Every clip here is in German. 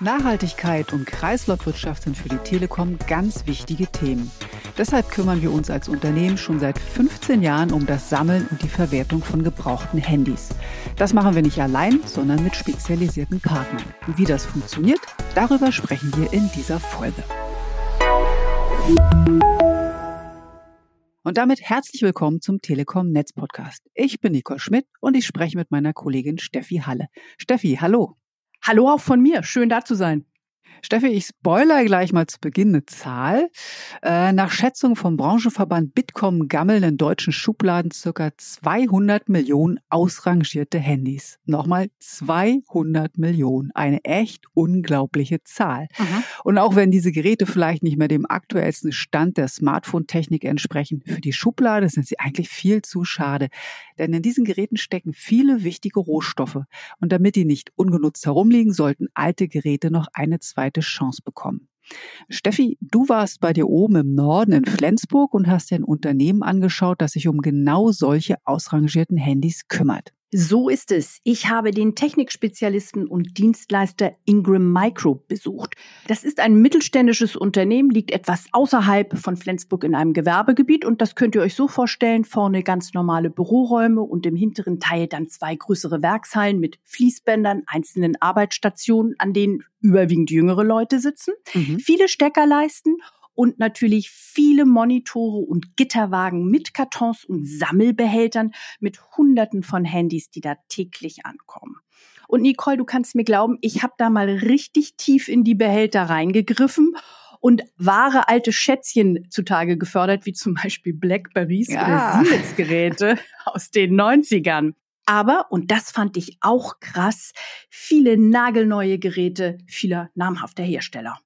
Nachhaltigkeit und Kreislaufwirtschaft sind für die Telekom ganz wichtige Themen. Deshalb kümmern wir uns als Unternehmen schon seit 15 Jahren um das Sammeln und die Verwertung von gebrauchten Handys. Das machen wir nicht allein, sondern mit spezialisierten Partnern. Wie das funktioniert, darüber sprechen wir in dieser Folge. Und damit herzlich willkommen zum Telekom Netz Podcast. Ich bin Nicole Schmidt und ich spreche mit meiner Kollegin Steffi Halle. Steffi, hallo. Hallo auch von mir. Schön da zu sein. Steffi, ich spoiler gleich mal zu Beginn eine Zahl. Äh, nach Schätzung vom Branchenverband Bitkom gammeln in deutschen Schubladen circa 200 Millionen ausrangierte Handys. Nochmal 200 Millionen. Eine echt unglaubliche Zahl. Mhm. Und auch wenn diese Geräte vielleicht nicht mehr dem aktuellsten Stand der Smartphone-Technik entsprechen, für die Schublade sind sie eigentlich viel zu schade. Denn in diesen Geräten stecken viele wichtige Rohstoffe. Und damit die nicht ungenutzt herumliegen, sollten alte Geräte noch eine zweite Chance bekommen. Steffi, du warst bei dir oben im Norden in Flensburg und hast dir ein Unternehmen angeschaut, das sich um genau solche ausrangierten Handys kümmert. So ist es. Ich habe den Technikspezialisten und Dienstleister Ingram Micro besucht. Das ist ein mittelständisches Unternehmen, liegt etwas außerhalb von Flensburg in einem Gewerbegebiet und das könnt ihr euch so vorstellen, vorne ganz normale Büroräume und im hinteren Teil dann zwei größere Werkshallen mit Fließbändern, einzelnen Arbeitsstationen, an denen überwiegend jüngere Leute sitzen, mhm. viele Steckerleisten und natürlich viele Monitore und Gitterwagen mit Kartons und Sammelbehältern mit Hunderten von Handys, die da täglich ankommen. Und Nicole, du kannst mir glauben, ich habe da mal richtig tief in die Behälter reingegriffen und wahre alte Schätzchen zutage gefördert, wie zum Beispiel Blackberries ja. oder Siemens-Geräte aus den 90ern. Aber, und das fand ich auch krass, viele nagelneue Geräte vieler namhafter Hersteller.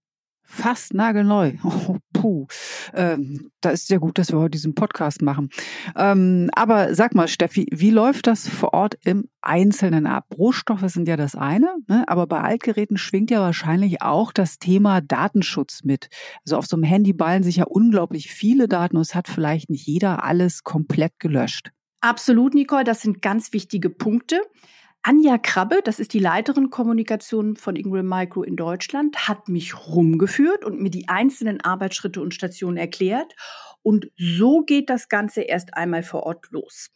Fast nagelneu. Oh, puh. Ähm, da ist sehr gut, dass wir heute diesen Podcast machen. Ähm, aber sag mal, Steffi, wie läuft das vor Ort im Einzelnen ab? Rohstoffe sind ja das eine, ne? aber bei Altgeräten schwingt ja wahrscheinlich auch das Thema Datenschutz mit. Also auf so einem Handy ballen sich ja unglaublich viele Daten und es hat vielleicht nicht jeder alles komplett gelöscht. Absolut, Nicole, das sind ganz wichtige Punkte. Anja Krabbe, das ist die Leiterin Kommunikation von Ingram Micro in Deutschland, hat mich rumgeführt und mir die einzelnen Arbeitsschritte und Stationen erklärt. Und so geht das Ganze erst einmal vor Ort los.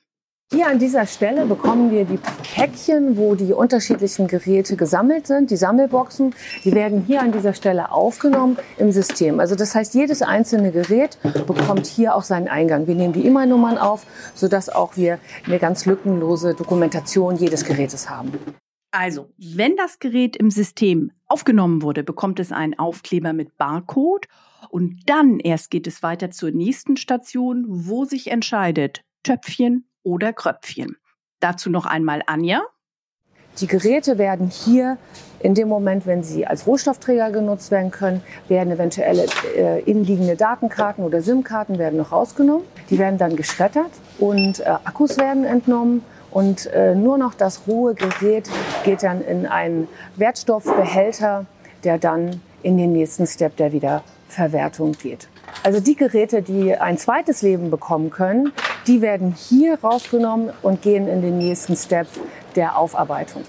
Hier an dieser Stelle bekommen wir die Päckchen, wo die unterschiedlichen Geräte gesammelt sind, die Sammelboxen. Die werden hier an dieser Stelle aufgenommen im System. Also das heißt, jedes einzelne Gerät bekommt hier auch seinen Eingang. Wir nehmen die E-Mail-Nummern auf, sodass auch wir eine ganz lückenlose Dokumentation jedes Gerätes haben. Also, wenn das Gerät im System aufgenommen wurde, bekommt es einen Aufkleber mit Barcode und dann erst geht es weiter zur nächsten Station, wo sich entscheidet, Töpfchen oder Kröpfchen. Dazu noch einmal Anja. Die Geräte werden hier in dem Moment, wenn sie als Rohstoffträger genutzt werden können, werden eventuelle äh, innenliegende Datenkarten oder SIM-Karten werden noch rausgenommen. Die werden dann geschreddert und äh, Akkus werden entnommen und äh, nur noch das rohe Gerät geht dann in einen Wertstoffbehälter, der dann in den nächsten Step der Wiederverwertung geht. Also die Geräte, die ein zweites Leben bekommen können, die werden hier rausgenommen und gehen in den nächsten Step der Aufarbeitung.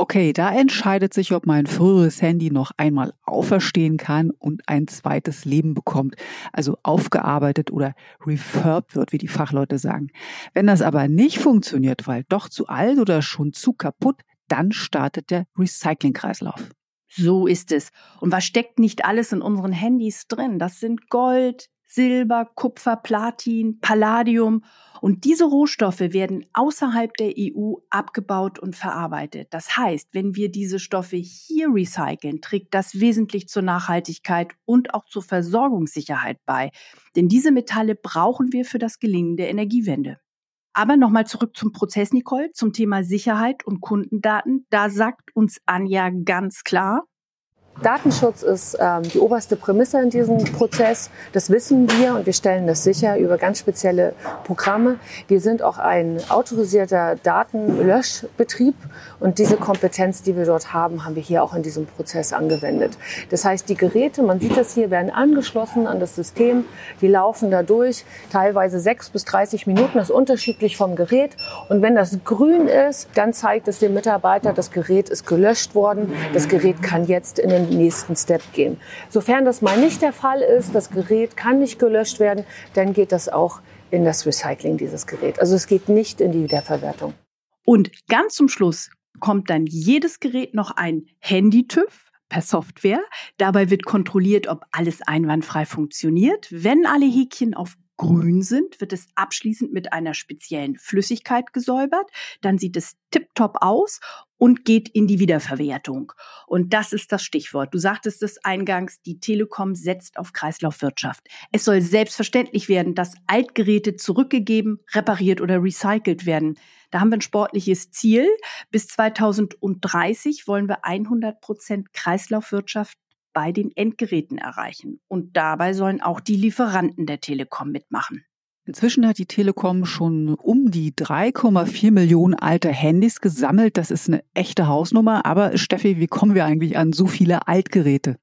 Okay, da entscheidet sich, ob mein früheres Handy noch einmal auferstehen kann und ein zweites Leben bekommt, also aufgearbeitet oder refurbed wird, wie die Fachleute sagen. Wenn das aber nicht funktioniert, weil doch zu alt oder schon zu kaputt, dann startet der Recyclingkreislauf. So ist es. Und was steckt nicht alles in unseren Handys drin? Das sind Gold, Silber, Kupfer, Platin, Palladium. Und diese Rohstoffe werden außerhalb der EU abgebaut und verarbeitet. Das heißt, wenn wir diese Stoffe hier recyceln, trägt das wesentlich zur Nachhaltigkeit und auch zur Versorgungssicherheit bei. Denn diese Metalle brauchen wir für das Gelingen der Energiewende. Aber nochmal zurück zum Prozess, Nicole, zum Thema Sicherheit und Kundendaten. Da sagt uns Anja ganz klar, Datenschutz ist ähm, die oberste Prämisse in diesem Prozess. Das wissen wir und wir stellen das sicher über ganz spezielle Programme. Wir sind auch ein autorisierter Datenlöschbetrieb und diese Kompetenz, die wir dort haben, haben wir hier auch in diesem Prozess angewendet. Das heißt, die Geräte, man sieht das hier, werden angeschlossen an das System. Die laufen da durch, teilweise sechs bis 30 Minuten, das ist unterschiedlich vom Gerät. Und wenn das grün ist, dann zeigt es dem Mitarbeiter, das Gerät ist gelöscht worden. Das Gerät kann jetzt in den nächsten Step gehen. Sofern das mal nicht der Fall ist, das Gerät kann nicht gelöscht werden, dann geht das auch in das Recycling dieses Gerät. Also es geht nicht in die Wiederverwertung. Und ganz zum Schluss kommt dann jedes Gerät noch ein Handy-TÜV per Software. Dabei wird kontrolliert, ob alles einwandfrei funktioniert. Wenn alle Häkchen auf grün sind, wird es abschließend mit einer speziellen Flüssigkeit gesäubert. Dann sieht es tiptop aus und geht in die Wiederverwertung. Und das ist das Stichwort. Du sagtest es eingangs, die Telekom setzt auf Kreislaufwirtschaft. Es soll selbstverständlich werden, dass Altgeräte zurückgegeben, repariert oder recycelt werden. Da haben wir ein sportliches Ziel. Bis 2030 wollen wir 100 Prozent Kreislaufwirtschaft bei den Endgeräten erreichen. Und dabei sollen auch die Lieferanten der Telekom mitmachen. Inzwischen hat die Telekom schon um die 3,4 Millionen alte Handys gesammelt. Das ist eine echte Hausnummer. Aber Steffi, wie kommen wir eigentlich an so viele Altgeräte?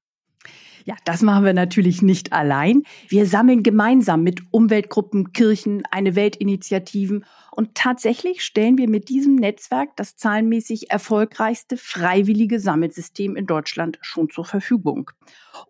Ja, das machen wir natürlich nicht allein. Wir sammeln gemeinsam mit Umweltgruppen, Kirchen, eine Weltinitiativen und tatsächlich stellen wir mit diesem Netzwerk das zahlenmäßig erfolgreichste freiwillige Sammelsystem in Deutschland schon zur Verfügung.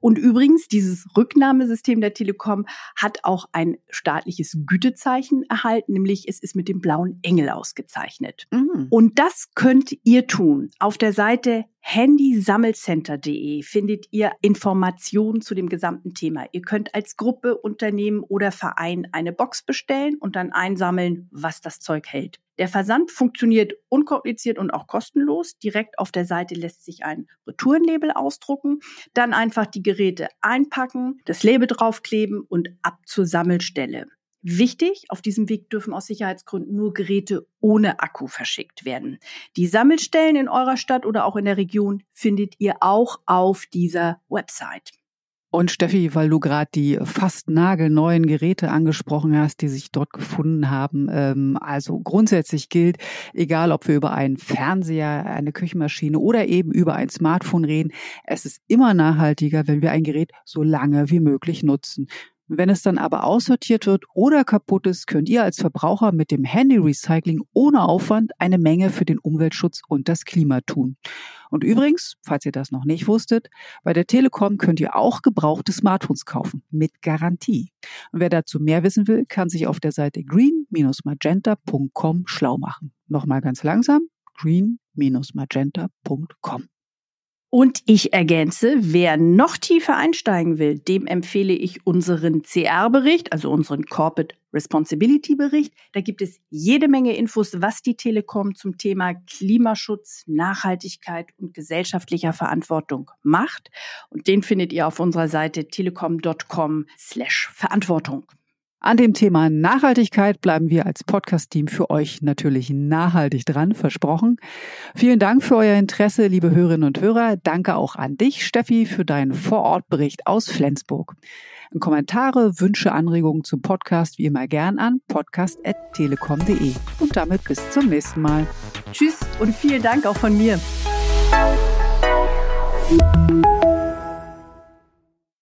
Und übrigens, dieses Rücknahmesystem der Telekom hat auch ein staatliches Gütezeichen erhalten, nämlich es ist mit dem blauen Engel ausgezeichnet. Mhm. Und das könnt ihr tun. Auf der Seite handysammelcenter.de findet ihr Informationen zu dem gesamten Thema. Ihr könnt als Gruppe, Unternehmen oder Verein eine Box bestellen und dann einsammeln, was das Zeug hält. Der Versand funktioniert unkompliziert und auch kostenlos. Direkt auf der Seite lässt sich ein Retourenlabel ausdrucken, dann einfach die Geräte einpacken, das Label draufkleben und ab zur Sammelstelle. Wichtig, auf diesem Weg dürfen aus Sicherheitsgründen nur Geräte ohne Akku verschickt werden. Die Sammelstellen in eurer Stadt oder auch in der Region findet ihr auch auf dieser Website. Und Steffi, weil du gerade die fast nagelneuen Geräte angesprochen hast, die sich dort gefunden haben. Ähm, also grundsätzlich gilt, egal ob wir über einen Fernseher, eine Küchenmaschine oder eben über ein Smartphone reden, es ist immer nachhaltiger, wenn wir ein Gerät so lange wie möglich nutzen. Wenn es dann aber aussortiert wird oder kaputt ist, könnt ihr als Verbraucher mit dem Handy Recycling ohne Aufwand eine Menge für den Umweltschutz und das Klima tun. Und übrigens, falls ihr das noch nicht wusstet, bei der Telekom könnt ihr auch gebrauchte Smartphones kaufen mit Garantie. Und wer dazu mehr wissen will, kann sich auf der Seite green-magenta.com schlau machen. Nochmal ganz langsam, green-magenta.com. Und ich ergänze, wer noch tiefer einsteigen will, dem empfehle ich unseren CR-Bericht, also unseren Corporate Responsibility Bericht. Da gibt es jede Menge Infos, was die Telekom zum Thema Klimaschutz, Nachhaltigkeit und gesellschaftlicher Verantwortung macht. Und den findet ihr auf unserer Seite telekom.com slash Verantwortung. An dem Thema Nachhaltigkeit bleiben wir als Podcast-Team für euch natürlich nachhaltig dran, versprochen. Vielen Dank für euer Interesse, liebe Hörerinnen und Hörer. Danke auch an dich, Steffi, für deinen Vorortbericht aus Flensburg. Kommentare, Wünsche, Anregungen zum Podcast wie immer gern an podcast.telekom.de. Und damit bis zum nächsten Mal. Tschüss und vielen Dank auch von mir.